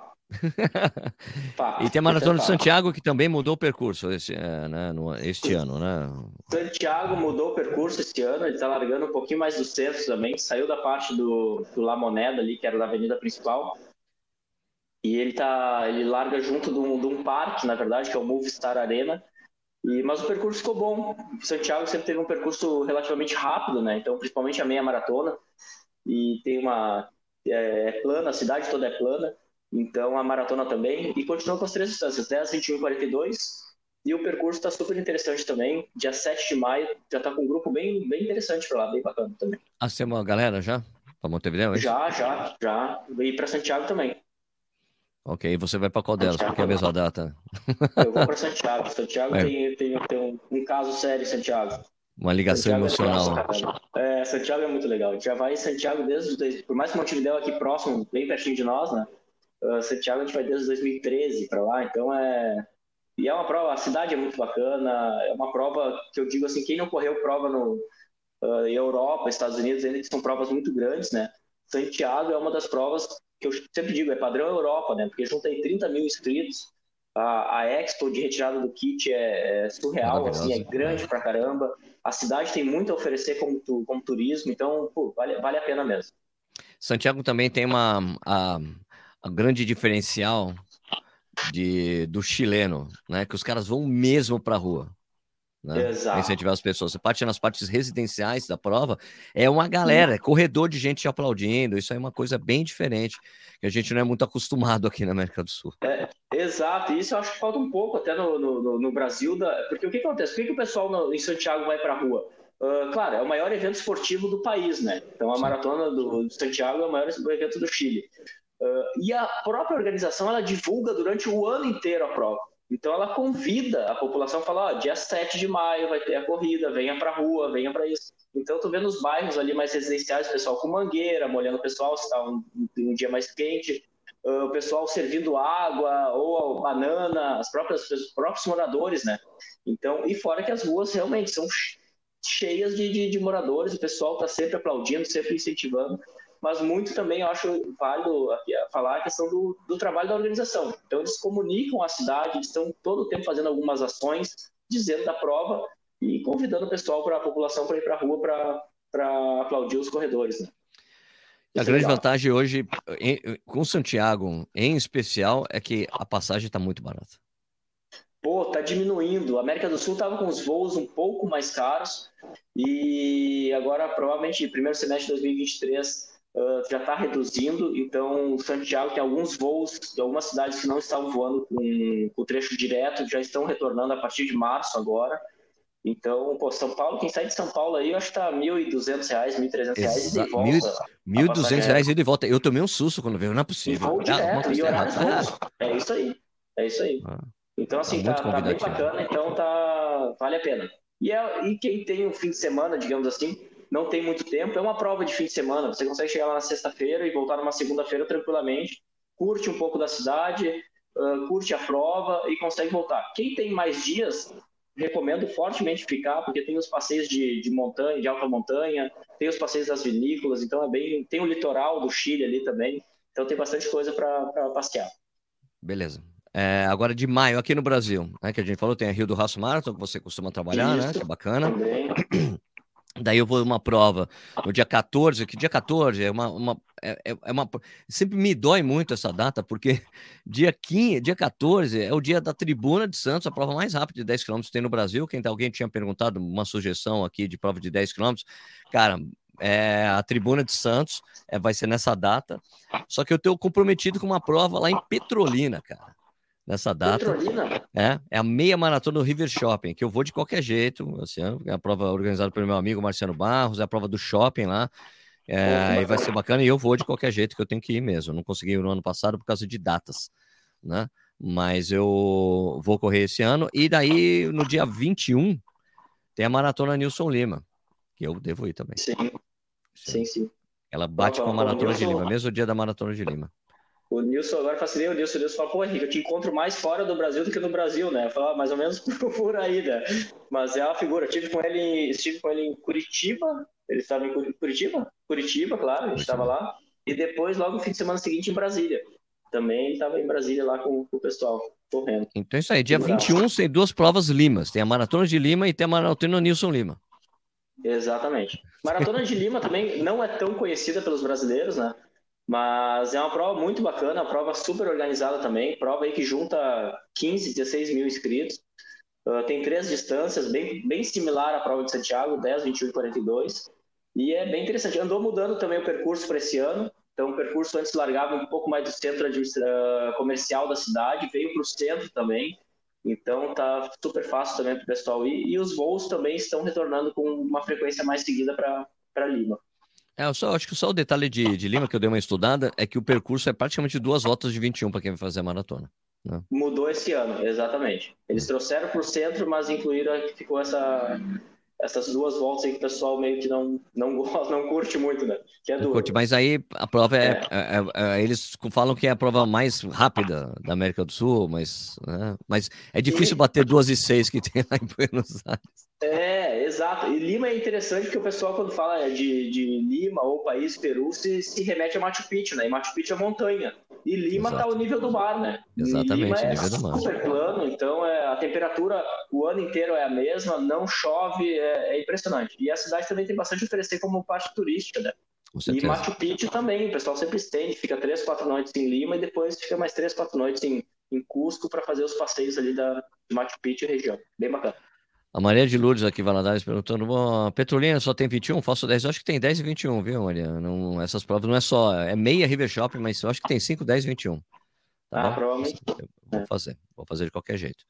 e tem a Maratona de Santiago que também mudou o percurso esse, é, né, no, este ano, né? Santiago mudou o percurso este ano, ele está largando um pouquinho mais do centro também, saiu da parte do, do La Moneda ali, que era da avenida principal, e ele tá, ele larga junto de um, de um parque, na verdade, que é o Movistar Arena, e, mas o percurso ficou bom. Santiago sempre teve um percurso relativamente rápido, né? Então, principalmente a meia maratona, e tem uma é, é plana, a cidade toda é plana. Então a maratona também. E continua com as três distâncias, 10, 21 e 42. E o percurso está super interessante também. Dia 7 de maio já está com um grupo bem, bem interessante para lá, bem bacana também. Ah, você é uma galera já? Para Montevideo? É já, já, já. E para Santiago também. Ok, você vai para qual delas? Porque é a mesma data. Eu vou para Santiago. Santiago é. tem, tem, tem um, um, caso sério em Santiago. Uma ligação Santiago é emocional. É, Santiago é muito legal. A gente já vai em Santiago desde. Por mais que Montevideo aqui próximo, bem pertinho de nós, né? Uh, Santiago a gente vai desde 2013 para lá, então é. E é uma prova, a cidade é muito bacana, é uma prova que eu digo assim, quem não correu prova no uh, Europa, Estados Unidos, ainda são provas muito grandes, né? Santiago é uma das provas que eu sempre digo, é padrão Europa, né? Porque junta aí 30 mil inscritos, a, a Expo de retirada do kit é, é surreal, assim, é grande pra caramba. A cidade tem muito a oferecer como, tu, como turismo, então pô, vale, vale a pena mesmo. Santiago também tem uma, a, a grande diferencial de, do chileno, né? Que os caras vão mesmo para a rua. Né? Exato. Incentivar as pessoas. Você parte nas partes residenciais da prova, é uma galera, é corredor de gente te aplaudindo. Isso aí é uma coisa bem diferente, que a gente não é muito acostumado aqui na América do Sul. É, exato, isso eu acho que falta um pouco até no, no, no Brasil, da... porque o que acontece? Por que, que o pessoal no, em Santiago vai para a rua? Uh, claro, é o maior evento esportivo do país, né? Então a Sim. maratona do, do Santiago é o maior evento do Chile. Uh, e a própria organização ela divulga durante o ano inteiro a prova. Então ela convida a população a falar, ó, dia 7 de maio vai ter a corrida, venha para a rua, venha para isso. Então tu vê nos bairros ali mais residenciais, o pessoal com mangueira, molhando o pessoal se está um, um, dia mais quente, o pessoal servindo água ou banana, as próprias os próprios moradores, né? Então, e fora que as ruas realmente são cheias de, de, de moradores, o pessoal está sempre aplaudindo, sempre incentivando mas muito também eu acho válido falar a questão do, do trabalho da organização. Então, eles comunicam a cidade, estão todo o tempo fazendo algumas ações, dizendo da prova e convidando o pessoal, para a população, para ir para a rua para aplaudir os corredores. Né? A grande vantagem hoje, em, com Santiago em especial, é que a passagem está muito barata. pô, tá diminuindo. A América do Sul tava com os voos um pouco mais caros e agora provavelmente primeiro semestre de 2023 uh, já está reduzindo. Então, Santiago tem alguns voos de algumas cidades que não estavam voando com, com trecho direto, já estão retornando a partir de março agora. Então, pô, São Paulo, quem sai de São Paulo aí, eu acho que tá R$ 1.200, 1.300 reais e de volta. 1.200 reais e de volta. Eu tomei um susto quando veio, não é possível. E voo direto, ah, e horários É isso aí, é isso aí. Ah, então, assim, tá, tá, bem bacana, então tá, vale a pena. E, é, e quem tem um fim de semana, digamos assim, não tem muito tempo, é uma prova de fim de semana. Você consegue chegar lá na sexta-feira e voltar numa segunda-feira tranquilamente, curte um pouco da cidade, uh, curte a prova e consegue voltar. Quem tem mais dias, recomendo fortemente ficar, porque tem os passeios de, de montanha, de alta montanha, tem os passeios das vinícolas, então é bem. Tem o litoral do Chile ali também, então tem bastante coisa para passear. Beleza. É, agora de maio, aqui no Brasil, né, que a gente falou, tem a Rio do Raço Marathon, que você costuma trabalhar, Isso, né? Que é bacana. Também. Daí eu vou uma prova no dia 14, que dia 14 é uma, uma, é, é, é uma. Sempre me dói muito essa data, porque dia 15, dia 14 é o dia da Tribuna de Santos, a prova mais rápida de 10 km que tem no Brasil. Quem, alguém tinha perguntado uma sugestão aqui de prova de 10 km, cara, é, a Tribuna de Santos é, vai ser nessa data. Só que eu estou comprometido com uma prova lá em Petrolina, cara nessa data. Petrolina? É, é a meia maratona do River Shopping, que eu vou de qualquer jeito, assim, é a prova organizada pelo meu amigo Marciano Barros, é a prova do shopping lá. É, e vai ser bacana e eu vou de qualquer jeito que eu tenho que ir mesmo. Eu não consegui no ano passado por causa de datas, né? Mas eu vou correr esse ano. E daí, no dia 21, tem a maratona Nilson Lima, que eu devo ir também. Sim, sim, sim. Ela bate com a maratona de Lima, mesmo dia da maratona de Lima. O Nilson agora facilita o Nilson. O Nilson fala, pô, Henrique, eu te encontro mais fora do Brasil do que no Brasil, né? Fala, ah, mais ou menos por aí, né? Mas é uma figura. Eu estive com ele, estive com ele em Curitiba. Ele estava em Curitiba? Curitiba, claro, a gente estava lá. E depois, logo no fim de semana seguinte, em Brasília. Também estava em Brasília lá com, com, o pessoal, correndo. Então é isso aí. Dia 21 tem duas provas Limas. Tem a Maratona de Lima e tem a Maratona Nilson Lima. Exatamente. Maratona de Lima também não é tão conhecida pelos brasileiros, né? Mas é uma prova muito bacana, uma prova super organizada também, prova aí que junta 15, 16 mil inscritos. Uh, tem três distâncias, bem, bem similar à prova de Santiago, 10, 21 e 42. E é bem interessante. Andou mudando também o percurso para esse ano. Então, o percurso antes largava um pouco mais do centro uh, comercial da cidade, veio para o centro também. Então, tá super fácil também para o pessoal ir. E os voos também estão retornando com uma frequência mais seguida para Lima. É, eu só, acho que só o detalhe de, de Lima que eu dei uma estudada é que o percurso é praticamente duas voltas de 21 para quem vai fazer a maratona. Né? Mudou esse ano, exatamente. Eles trouxeram para o centro, mas incluíram que ficou essa, essas duas voltas aí que o pessoal meio que não, não gosta, não curte muito, né? Que é duro. Curte, mas aí a prova é, é. É, é, é, Eles falam que é a prova mais rápida da América do Sul, mas, né? mas é difícil e... bater duas e seis que tem lá em Buenos Aires. É, exato. E Lima é interessante porque o pessoal, quando fala de, de Lima ou país Peru, se, se remete a Machu Picchu, né? E Machu Picchu é montanha. E Lima está ao nível do mar, né? Exatamente, Lima é nível do mar. super plano, então é, a temperatura o ano inteiro é a mesma, não chove, é, é impressionante. E a cidade também tem bastante a oferecer como parte turística, né? E Machu Picchu também, o pessoal sempre estende, fica três, quatro noites em Lima e depois fica mais três, quatro noites em, em Cusco para fazer os passeios ali da Machu Picchu região. Bem bacana. A Maria de Lourdes aqui, Valadares, perguntando: Petrolina só tem 21? Faço 10. Eu acho que tem 10 e 21, viu, Maria? Não, essas provas não é só. É meia River Shopping, mas eu acho que tem 5, 10 e 21. Tá ah, bom? provavelmente. Eu vou fazer, vou fazer de qualquer jeito.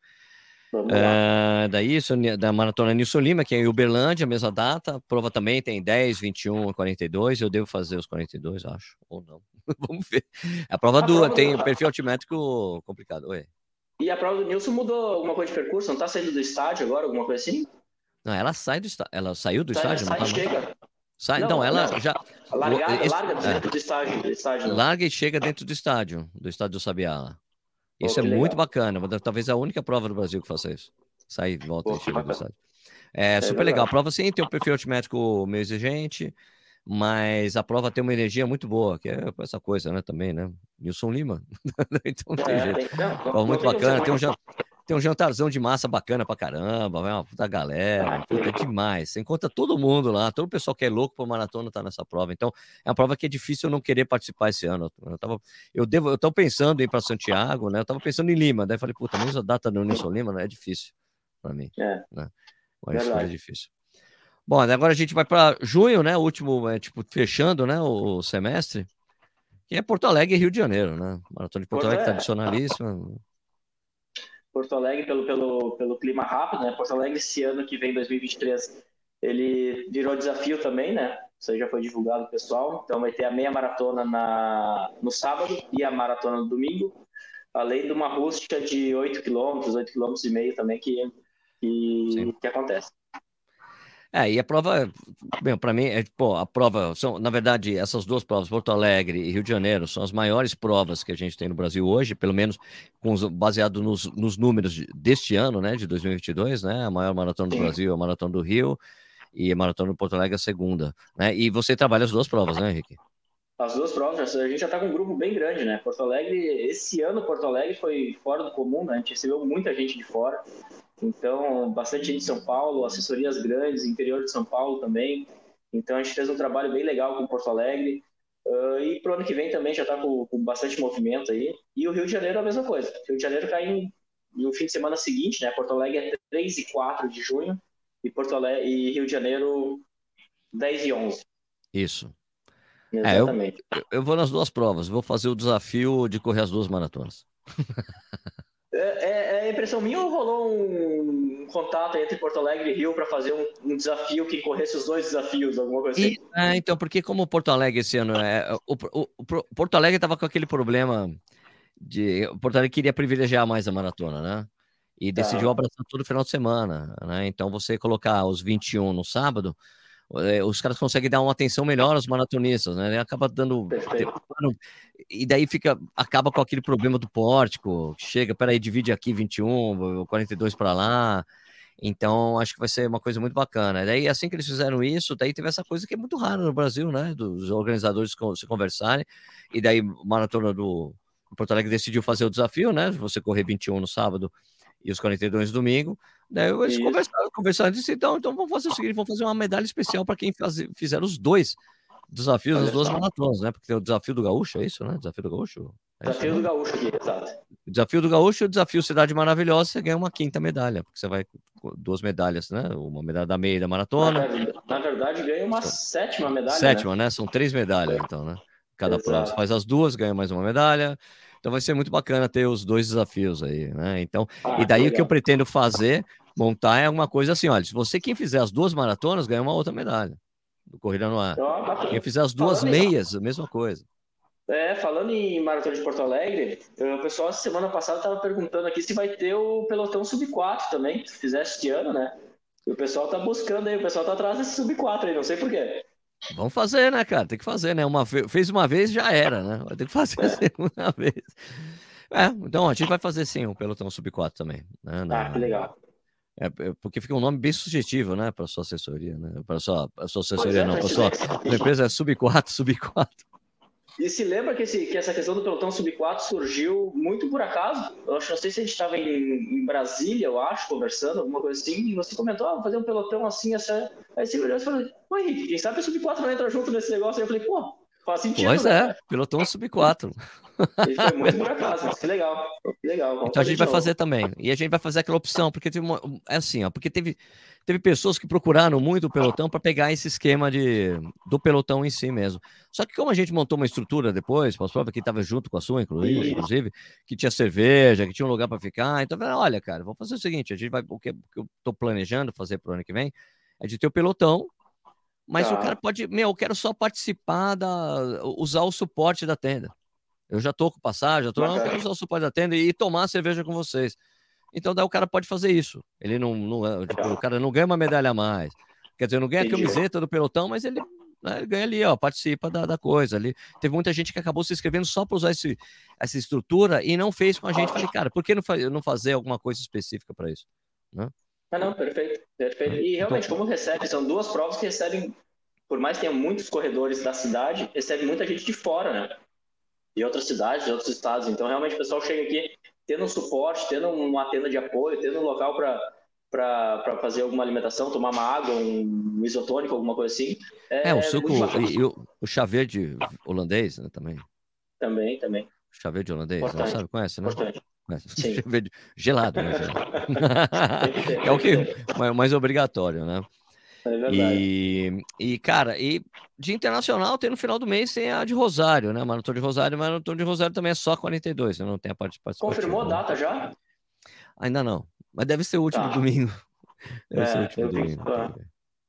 Uh, daí, isso, da Maratona Nilson Lima, que é em Uberlândia, mesma data. A prova também tem 10, 21 e 42. Eu devo fazer os 42, acho. Ou não. Vamos ver. A prova, a do, prova tem do... perfil altimétrico complicado. Oi. E a prova do Nilson mudou alguma coisa de percurso? Não tá saindo do estádio agora, alguma coisa assim? Não, ela sai do estádio. Ela saiu do sai, estádio? Sai, não tá chega. Sai, não, então, ela não. já. Larga, Esse... larga dentro é. do estádio. Do estádio larga e chega dentro do estádio, do estádio do Sabiá. Isso oh, é muito bacana. Talvez a única prova do Brasil que faça isso. Sai, volta e chega do estádio. É, é super legal. A prova sim tem um perfil altimétrico meio exigente mas a prova tem uma energia muito boa, que é essa coisa, né, também, né? Nilson Lima. então tem é, jeito. Tem, não, prova muito bacana. Tem um, tem um jantarzão de massa bacana pra caramba, vai uma puta galera, puta, é demais. Você encontra todo mundo lá, todo o pessoal que é louco pra maratona tá nessa prova. Então, é uma prova que é difícil eu não querer participar esse ano. Eu tava, eu devo, eu tava pensando em ir pra Santiago, né? Eu tava pensando em Lima, daí falei, puta, mesmo a data do Nilson Lima, né? É difícil pra mim. É. Né? Mas é difícil. Bom, agora a gente vai para junho, né? O último, é, tipo, fechando, né? O semestre. Que é Porto Alegre e Rio de Janeiro, né? Maratona de Porto, Porto Alegre é. tradicionalíssima. Porto Alegre pelo, pelo, pelo clima rápido, né? Porto Alegre esse ano que vem, 2023, ele virou desafio também, né? Isso aí já foi divulgado pessoal. Então vai ter a meia maratona na, no sábado e a maratona no domingo, além de uma rústica de 8 km, 8 km e meio também que, que, que acontece. É, e a prova, bem, para mim, é, pô, a prova, são, na verdade, essas duas provas, Porto Alegre e Rio de Janeiro, são as maiores provas que a gente tem no Brasil hoje, pelo menos com, baseado nos, nos números de, deste ano, né, de 2022, né, a maior maratona do Brasil é a maratona do Rio e a maratona do Porto Alegre é a segunda, né, e você trabalha as duas provas, né, Henrique? As duas provas, a gente já está com um grupo bem grande, né? Porto Alegre, esse ano Porto Alegre foi fora do comum, né? A gente recebeu muita gente de fora. Então, bastante gente de São Paulo, assessorias grandes, interior de São Paulo também. Então, a gente fez um trabalho bem legal com Porto Alegre. Uh, e pro ano que vem também já está com, com, bastante movimento aí. E o Rio de Janeiro é a mesma coisa. O Rio de Janeiro cai em, no fim de semana seguinte, né? Porto Alegre é 3 e 4 de junho e, Porto Alegre, e Rio de Janeiro 10 e 11. Isso. Exatamente. É, eu, eu vou nas duas provas. Vou fazer o desafio de correr as duas maratonas. É, é, é, impressão minha ou rolou um, contato entre Porto Alegre e Rio para fazer um, um, desafio que corresse os dois desafios, alguma coisa assim? E, é, então, porque como Porto Alegre esse ano é. O, o, o Porto Alegre estava com aquele problema de. O Porto Alegre queria privilegiar mais a maratona, né? E tá. decidiu abraçar todo final de semana, né? Então você colocar os 21 no sábado é, os caras conseguem dar uma atenção melhor aos maratonistas, né? Acaba dando. E daí fica, acaba com aquele problema do pórtico. Chega, peraí, divide aqui 21, 42 para lá. Então, acho que vai ser uma coisa muito bacana. Daí, assim que eles fizeram isso, daí teve essa coisa que é muito rara no Brasil, né? Dos organizadores se conversarem. E daí, maratona do Porto Alegre decidiu fazer o desafio, né? Você correr 21 no sábado e os 42 no domingo. Daí eles conversaram, conversaram e disse, então, então vamos fazer o seguinte, vamos fazer uma medalha especial para quem faz, fizer os dois desafios, as duas maratonas, né? Porque tem o desafio do Gaúcho, é isso, né? Desafio do Gaúcho? É desafio isso, do né? Gaúcho aqui, exato. Desafio do Gaúcho, o desafio Cidade Maravilhosa, você ganha uma quinta medalha, porque você vai com duas medalhas, né? Uma medalha da meia da maratona. Na, verdade, ganha uma então, sétima medalha. Sétima, né? né? São três medalhas, então, né? Cada prova. Você faz as duas, ganha mais uma medalha. Então vai ser muito bacana ter os dois desafios aí, né? Então, ah, e daí o que eu pretendo fazer, montar é alguma coisa assim, olha, se você quem fizer as duas maratonas ganha uma outra medalha do corrida no ar. Ah, quem fizer as duas falando meias, a mesma coisa. É, falando em maratona de Porto Alegre, o pessoal semana passada estava perguntando aqui se vai ter o pelotão sub 4 também, se fizer este ano, né? E o pessoal tá buscando aí, o pessoal tá atrás desse sub 4 aí, não sei porquê. Vamos fazer, né, cara? Tem que fazer, né? Uma fez uma vez já era, né? Vai ter que fazer a segunda vez. É, então a gente vai fazer sim o pelotão sub 4 também. Né? Na... Ah, que legal. É, é, porque fica um nome bem sugestivo, né, para sua assessoria, né? Para sua, sua assessoria, é, não, para sua a empresa é sub 4, sub 4. E se lembra que, esse, que essa questão do pelotão sub-4 surgiu muito por acaso? Eu acho, não sei se a gente estava em, em, Brasília, eu acho, conversando, alguma coisa assim, e você comentou, ah, vou fazer um pelotão assim, essa. Aí você olhou e falou, Henrique, quem sabe o sub-4 não entra junto nesse negócio? Aí eu falei, pô, faz sentido. Pois né? é, pelotão sub-4. Ele foi muito por acaso, que legal. Que legal. então a gente vai fazer também. E a gente vai fazer aquela opção, porque teve uma. É assim, ó, porque teve teve pessoas que procuraram muito o pelotão para pegar esse esquema de, do pelotão em si mesmo. Só que como a gente montou uma estrutura depois, provas que estava junto com a sua, inclusive, inclusive, que tinha cerveja, que tinha um lugar para ficar, então, olha, cara, vamos fazer o seguinte, a gente vai, o que, eu estou planejando fazer para o ano que vem, é de ter o pelotão, mas tá. o cara pode, meu, eu quero só participar da, usar o suporte da tenda. Eu já tô com passagem, já tô, não, eu quero usar o suporte da tenda e tomar cerveja com vocês. Então daí o cara pode fazer isso. Ele não, não é, tipo, o cara não ganha uma medalha a mais. Quer dizer, não ganha a camiseta do pelotão, mas ele, né, ele ganha ali, ó, participa da, da, coisa ali. Teve muita gente que acabou se inscrevendo só para usar esse, essa estrutura e não fez com a gente. Falei, cara, por que não, não fazer alguma coisa específica para isso? Né? Ah, não, perfeito, perfeito. E realmente, então, como recebe, são duas provas que recebem, por mais que tenha muitos corredores da cidade, recebe muita gente de fora, né? De outras cidades, de outros estados. Então, realmente, o pessoal chega aqui tendo um suporte, tendo uma tenda de apoio, tendo um local para para fazer alguma alimentação, tomar uma água, um isotônico, alguma coisa assim. É, é o suco e, e, o, o chá verde holandês, né, também. Também, também. Chá verde holandês, não sabe, conhece, né? Importante. Sim. gelado, né? é o que mais obrigatório, né? É verdade. E, e, cara, e de internacional tem no final do mês tem a de Rosário, né? Maratona de Rosário, mas Maratona de Rosário também é só 42, né? não tem a participação. Confirmou a data já? Ainda não. Mas deve ser o último tá. domingo. Deve é, ser o último domingo.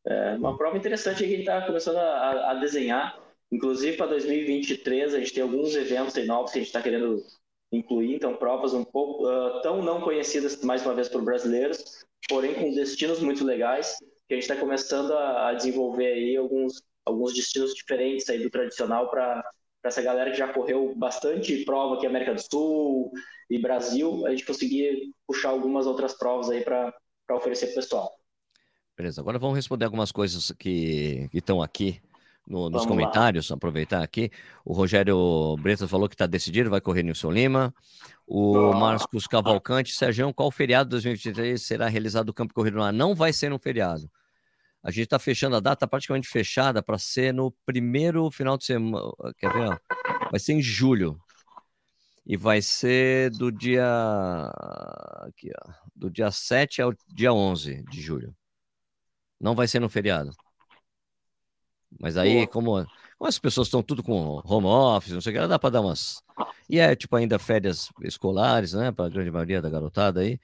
É, uma prova interessante que a gente está começando a, a, desenhar. Inclusive, para 2023, a gente tem alguns eventos novos que a gente está querendo incluir. Então, provas um pouco uh, tão não conhecidas, mais uma vez, por brasileiros, porém com destinos muito legais, que a gente está começando a, a, desenvolver aí alguns, alguns destinos diferentes aí do tradicional para essa galera que já correu bastante prova aqui América do Sul, e Brasil, a gente conseguir puxar algumas outras provas aí para oferecer para o pessoal. Beleza, agora vamos responder algumas coisas que estão aqui no, nos comentários, lá. aproveitar aqui. O Rogério Bretas falou que está decidido, vai correr Nilson Lima. O. Marcos Cavalcante, Sérgio, qual feriado de 2023 será realizado o Campo Corrido lá? Não vai ser no feriado. A gente está fechando a data praticamente fechada para ser no primeiro final de semana. Quer ver? Vai ser em julho. E vai ser do dia aqui, ó, do dia 7 ao dia 11 de julho. Não vai ser no feriado. Mas aí, como, como as pessoas estão tudo com home office, não sei o que, dá para dar umas. E é tipo ainda férias escolares, né? Para a grande maioria da garotada aí,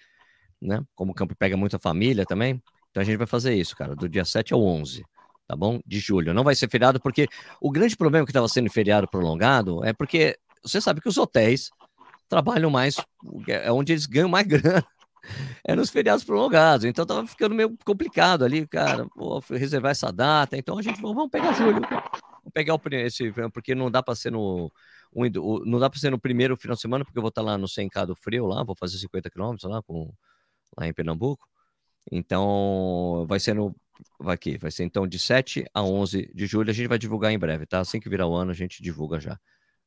né? Como o campo pega muita família também. Então a gente vai fazer isso, cara, do dia 7 ao 11, tá bom? De julho. Não vai ser feriado, porque o grande problema que estava sendo feriado prolongado é porque você sabe que os hotéis trabalham mais, é onde eles ganham mais grana. É nos feriados prolongados, então tava ficando meio complicado ali, cara, pô, reservar essa data. Então a gente vamos pegar julho, vamos pegar o esse, porque não dá para ser no não dá para ser no primeiro final de semana, porque eu vou estar tá lá no 100K do frio lá, vou fazer 50 quilômetros lá com lá em Pernambuco. Então vai ser no vai aqui, vai ser então de 7 a 11 de julho, a gente vai divulgar em breve, tá? Assim que virar o ano a gente divulga já.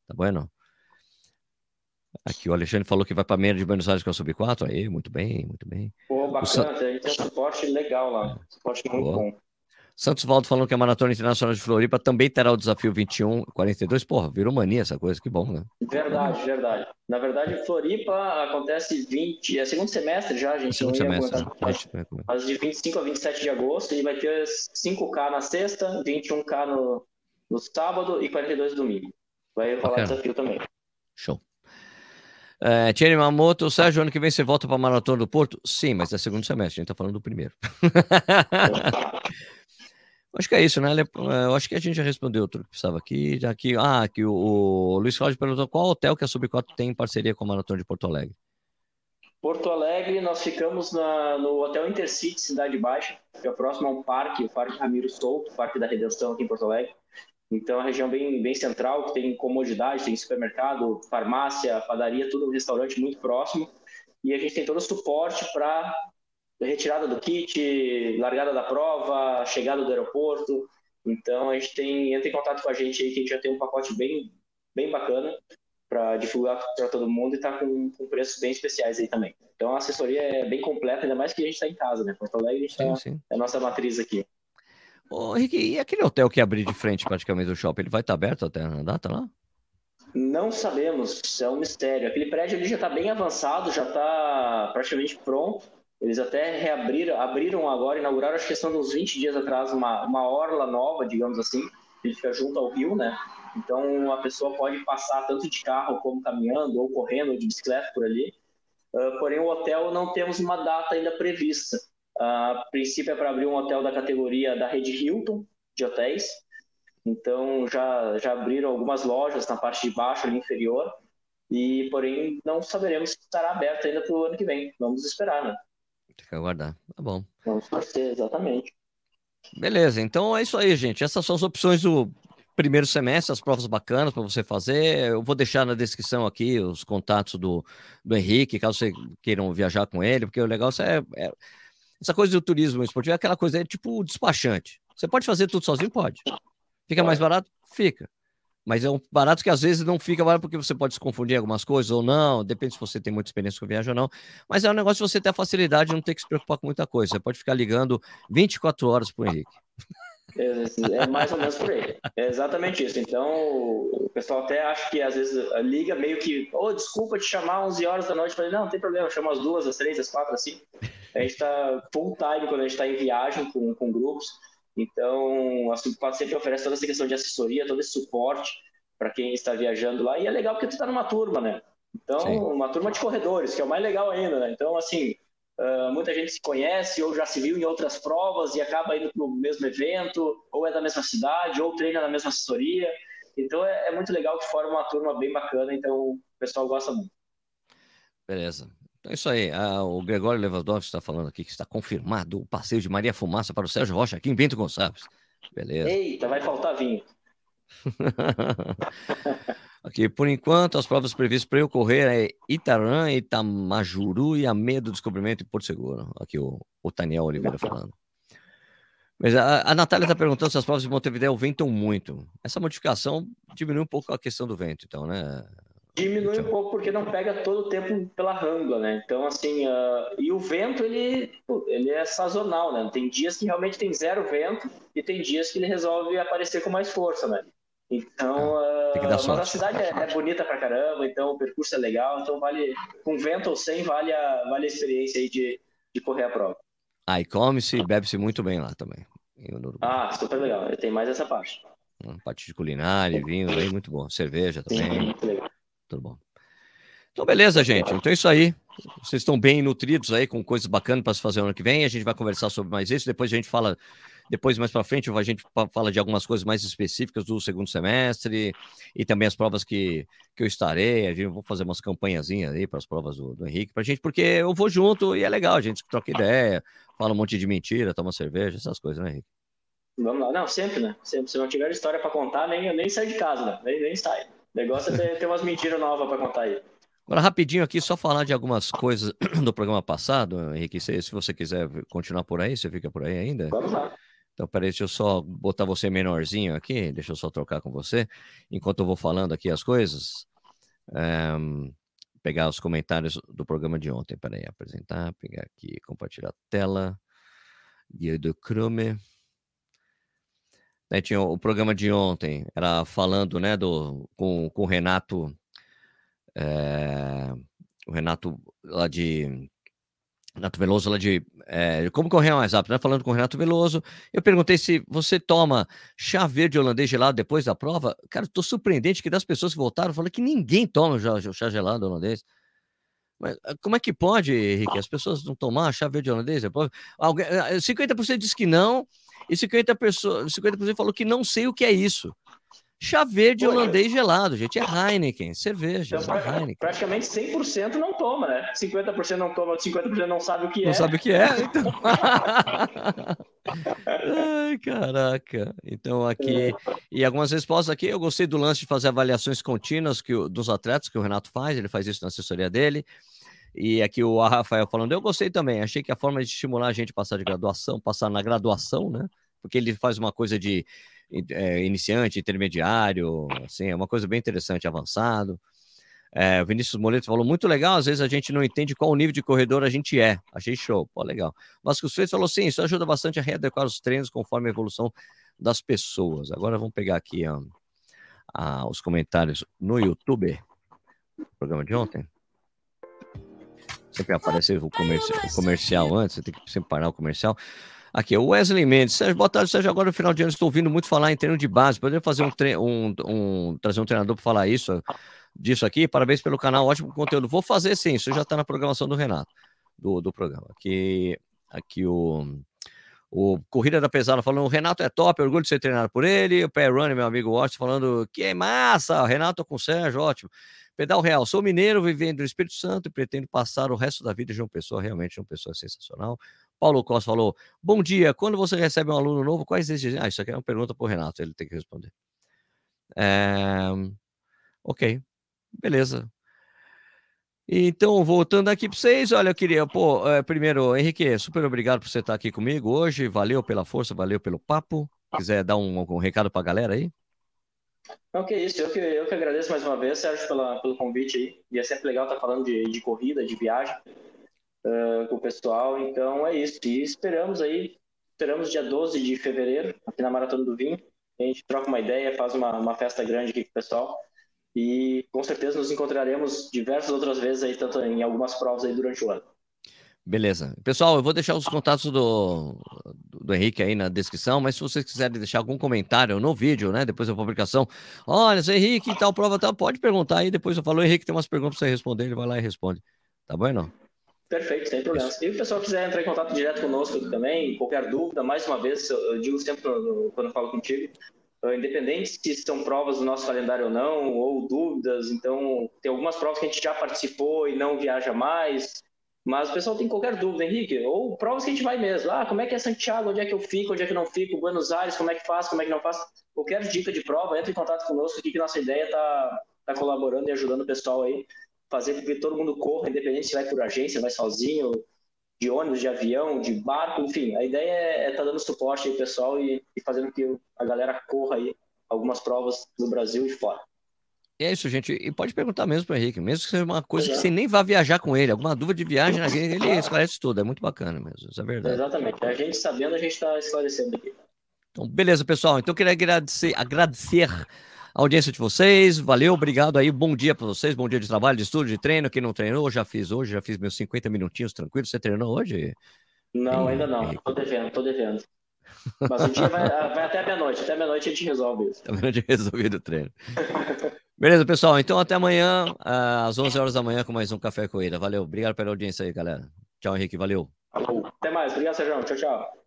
Tá bom, não? Aqui o Alexandre falou que vai para meia de Buenos Aires com a Sub-4. Aí, muito bem, muito bem. Pô, bacana, San... a gente tem um suporte legal lá. É. Suporte muito Boa. bom. Santos Valdo falando que a Maratona Internacional de Floripa também terá o desafio 21 42. Porra, virou mania essa coisa, que bom, né? Verdade, verdade. Na verdade, Floripa acontece 20, é segundo semestre já, a gente. Segundo semestre. Mas de 25 a 27 de agosto, e vai ter 5K na sexta, 21K no, no sábado e 42 no domingo. Vai rolar okay. desafio também. Show. É, Thierry Mamoto, Sérgio, ano que vem você volta para a Maratona do Porto? Sim, mas é segundo semestre, a gente está falando do primeiro. acho que é isso, né? É, eu acho que a gente já respondeu tudo que precisava aqui. Já que, ah, que o, o Luiz Cláudio perguntou qual hotel que a Sub4 tem em parceria com a Maratona de Porto Alegre. Porto Alegre, nós ficamos na, no Hotel Intercity Cidade Baixa, que é próximo ao parque, o Parque Ramiro Souto, Parque da Redenção aqui em Porto Alegre. Então, é uma região bem, bem central, que tem comodidade, tem supermercado, farmácia, padaria, tudo um restaurante muito próximo. E a gente tem todo o suporte para retirada do kit, largada da prova, chegada do aeroporto. Então, a gente tem, entra em contato com a gente aí, que a gente já tem um pacote bem, bem bacana para divulgar para todo mundo e está com, com, preços bem especiais aí também. Então, a assessoria é bem completa, ainda mais que a gente está em casa, né? Porto Alegre, a gente tá, é a nossa matriz aqui. Ô, Henrique, e aquele hotel que abrir de frente praticamente do shopping, ele vai estar aberto até na data lá? Não sabemos, é um mistério. Aquele prédio ali já está bem avançado, já está praticamente pronto. Eles até reabriram, abriram agora, inauguraram, acho que são uns 20 dias atrás, uma, uma orla nova, digamos assim, que fica junto ao rio, né? Então a pessoa pode passar tanto de carro como caminhando, ou correndo, ou de bicicleta por ali. Uh, porém, o hotel não temos uma data ainda prevista. A princípio é para abrir um hotel da categoria da rede Hilton de hotéis. Então já, já abriram algumas lojas na parte de baixo, ali inferior. E porém não saberemos se estará aberto ainda para o ano que vem. Vamos esperar, né? Tem que aguardar. Tá bom. Vamos torcer, exatamente. Beleza, então é isso aí, gente. Essas são as opções do primeiro semestre, as provas bacanas para você fazer. Eu vou deixar na descrição aqui os contatos do, do Henrique, caso você queiram viajar com ele, porque o legal é, é essa coisa do turismo esportivo é aquela coisa, é tipo despachante. Você pode fazer tudo sozinho? Pode. Fica mais barato? Fica. Mas é um barato que às vezes não fica barato porque você pode se confundir algumas coisas ou não, depende se você tem muita experiência com viagem ou não. Mas é um negócio de você ter a facilidade de não ter que se preocupar com muita coisa. Você pode ficar ligando 24 horas para o Henrique. É, é mais ou menos por aí. É exatamente isso. Então, o pessoal até acha que às vezes liga meio que, ô, oh, desculpa te chamar 11 horas da noite. falei, não, não tem problema, chama às duas, às três, às quatro, assim. A gente está full time quando a gente está em viagem com, com grupos. Então, a Subquad sempre oferece toda essa questão de assessoria, todo esse suporte para quem está viajando lá. E é legal porque tu está numa turma, né? Então, Sim. uma turma de corredores, que é o mais legal ainda, né? Então, assim, uh, muita gente se conhece ou já se viu em outras provas e acaba indo para o mesmo evento, ou é da mesma cidade, ou treina na mesma assessoria. Então, é, é muito legal que forma uma turma bem bacana, então o pessoal gosta muito. Beleza. Então é isso aí. Ah, o Gregório Lewandowski está falando aqui que está confirmado o passeio de Maria Fumaça para o Sérgio Rocha aqui em Bento Gonçalves. Beleza. Eita, vai faltar vinho. aqui, por enquanto, as provas previstas para eu correr é Itarã, Itamajuru e a meia do descobrimento em Porto Seguro. Aqui o, o Daniel Oliveira falando. Mas a, a Natália está perguntando se as provas de Montevideo ventam muito. Essa modificação diminui um pouco a questão do vento, então, né? Diminui um pouco porque não pega todo o tempo pela rangla, né? Então, assim, uh, e o vento, ele, ele é sazonal, né? Tem dias que realmente tem zero vento e tem dias que ele resolve aparecer com mais força, né? Então, uh, mas a cidade é, é, bonita pra caramba, então o percurso é legal, então vale, com vento ou sem, vale a, vale a experiência aí de, de correr a prova. Ah, e come-se e bebe-se muito bem lá também. Ah, super legal, tem mais essa parte. Uma parte de culinária, vinhos aí, muito bom. Cerveja também. Sim, muito legal. Tudo bom. Então, beleza, gente. Então é isso aí. Vocês estão bem nutridos aí, com coisas bacanas para se fazer ano que vem. A gente vai conversar sobre mais isso. Depois a gente fala, depois mais para frente, a gente fala de algumas coisas mais específicas do segundo semestre e também as provas que, que eu estarei. A gente vou fazer umas campanhazinhas aí para as provas do, do Henrique, para gente, porque eu vou junto e é legal. A gente troca ideia, fala um monte de mentira, toma cerveja, essas coisas, né, Henrique? Vamos lá. Não, sempre, né? Sempre. Se não tiver história para contar, nem, nem sai de casa, né? Nem, nem sai. O negócio é ter, ter umas mentiras novas para contar aí. Agora, rapidinho aqui, só falar de algumas coisas do programa passado, Henrique. Se, se você quiser continuar por aí, você fica por aí ainda? Vamos lá. Então, peraí, deixa eu só botar você menorzinho aqui, deixa eu só trocar com você, enquanto eu vou falando aqui as coisas. Um, pegar os comentários do programa de ontem. Peraí, apresentar, pegar aqui, compartilhar a tela. Guia do Chrome. Né, tinha o programa de ontem, era falando né, do, com, com o Renato, é, o Renato lá de. Renato Veloso lá de. É, como correr mais rápido, né? Falando com o Renato Veloso. Eu perguntei se você toma chá verde holandês gelado depois da prova. Cara, tô surpreendente que das pessoas que voltaram, falou que ninguém toma chá gelado holandês. Mas ah, como é que pode, Henrique? As pessoas não tomar chá verde holandês depois? Alguém, 50% diz que não, e 50%, pessoas, 50 falou que não sei o que é isso. Chá verde holandês gelado, gente. É Heineken, cerveja. Então, é Heineken. Praticamente 100% não toma, né? 50% não toma, 50% não sabe o que não é. Não sabe o que é, então. Ai, caraca. Então, aqui. E algumas respostas aqui. Eu gostei do lance de fazer avaliações contínuas que, dos atletas que o Renato faz. Ele faz isso na assessoria dele. E aqui o Rafael falando, eu gostei também, achei que a forma de estimular a gente a passar de graduação, passar na graduação, né? Porque ele faz uma coisa de é, iniciante, intermediário, assim, é uma coisa bem interessante, avançado. É, o Vinícius Moleto falou, muito legal, às vezes a gente não entende qual o nível de corredor a gente é. Achei show, pô, legal. Vasco Freitas falou, sim, isso ajuda bastante a readequar os treinos conforme a evolução das pessoas. Agora vamos pegar aqui ó, a, os comentários no YouTube, programa de ontem. Sempre aparece o comercial, o comercial antes, você tem que sempre parar o comercial. Aqui, o Wesley Mendes. Sérgio, boa tarde, Sérgio. Agora no final de ano estou ouvindo muito falar em treino de base. Poderia fazer um, tre um, um trazer um treinador para falar isso, disso aqui? Parabéns pelo canal, ótimo conteúdo. Vou fazer sim, isso já está na programação do Renato, do, do programa. Aqui, aqui o, o Corrida da Pesada falando, o Renato é top, orgulho de ser treinado por ele. O Pé Runner, meu amigo Watson, falando, que é massa, Renato com o Sérgio, ótimo. Pedal Real, sou mineiro, vivendo no Espírito Santo e pretendo passar o resto da vida de uma pessoa, realmente uma pessoa sensacional. Paulo Costa falou: Bom dia, quando você recebe um aluno novo, quais exigências? Ah, isso aqui é uma pergunta para o Renato, ele tem que responder. É... Ok, beleza. Então, voltando aqui para vocês, olha, eu queria, pô, é, primeiro, Henrique, super obrigado por você estar aqui comigo hoje, valeu pela força, valeu pelo papo. Quiser dar um, um recado para a galera aí? Não, que isso, eu que, eu que agradeço mais uma vez, Sérgio, pela, pelo convite aí. E é sempre legal estar falando de, de corrida, de viagem uh, com o pessoal. Então é isso. E esperamos aí, esperamos dia 12 de fevereiro, aqui na Maratona do Vinho. A gente troca uma ideia, faz uma, uma festa grande aqui com o pessoal. E com certeza nos encontraremos diversas outras vezes aí, tanto em algumas provas aí durante o ano. Beleza. Pessoal, eu vou deixar os contatos do, do, Henrique aí na descrição, mas se vocês quiserem deixar algum comentário no vídeo, né, depois da publicação, olha, seu Henrique, tal prova, tal, pode perguntar aí, depois eu falo, Henrique tem umas perguntas para você responder, ele vai lá e responde. Tá bom, não? Perfeito, sem problema. E o pessoal quiser entrar em contato direto conosco também, qualquer dúvida, mais uma vez, eu digo sempre quando eu falo contigo, ah, independente se são provas do nosso calendário ou não, ou dúvidas, então tem algumas provas que a gente já participou e não viaja mais, mas o pessoal tem qualquer dúvida, Henrique, ou provas que a gente vai mesmo. Ah, como é que é Santiago? Onde é que eu fico? Onde é que não fico? Buenos Aires, como é que faz? Como é que não faz? Qualquer dica de prova, entre em contato conosco aqui que nossa ideia está tá colaborando e ajudando o pessoal aí, fazer com que todo mundo corra, independente se vai por agência, vai sozinho, de ônibus, de avião, de barco, enfim. A ideia é estar tá dando suporte aí, pessoal, e, e fazendo que a galera corra aí algumas provas no Brasil e fora. É isso, gente. E pode perguntar mesmo para o Henrique, mesmo que seja uma coisa que você nem vá viajar com ele, alguma dúvida de viagem, ele esclarece tudo. É muito bacana mesmo, isso é verdade. Exatamente. A gente sabendo, a gente está esclarecendo aqui. Então, beleza, pessoal. Então, eu queria agradecer, agradecer a audiência de vocês. Valeu, obrigado aí. Bom dia para vocês, bom dia de trabalho, de estudo, de treino. Quem não treinou, já fiz hoje, já fiz meus 50 minutinhos tranquilo. Você treinou hoje? Não, ainda não. Estou devendo, estou devendo. Mas o dia vai, vai até meia-noite. Até meia-noite a gente resolve isso. Até meia-noite resolvido o treino. Beleza, pessoal. Então até amanhã, às 11 horas da manhã, com mais um Café Corrida. Valeu. Obrigado pela audiência aí, galera. Tchau, Henrique. Valeu. Até mais. Obrigado, Sérgio. Tchau, tchau.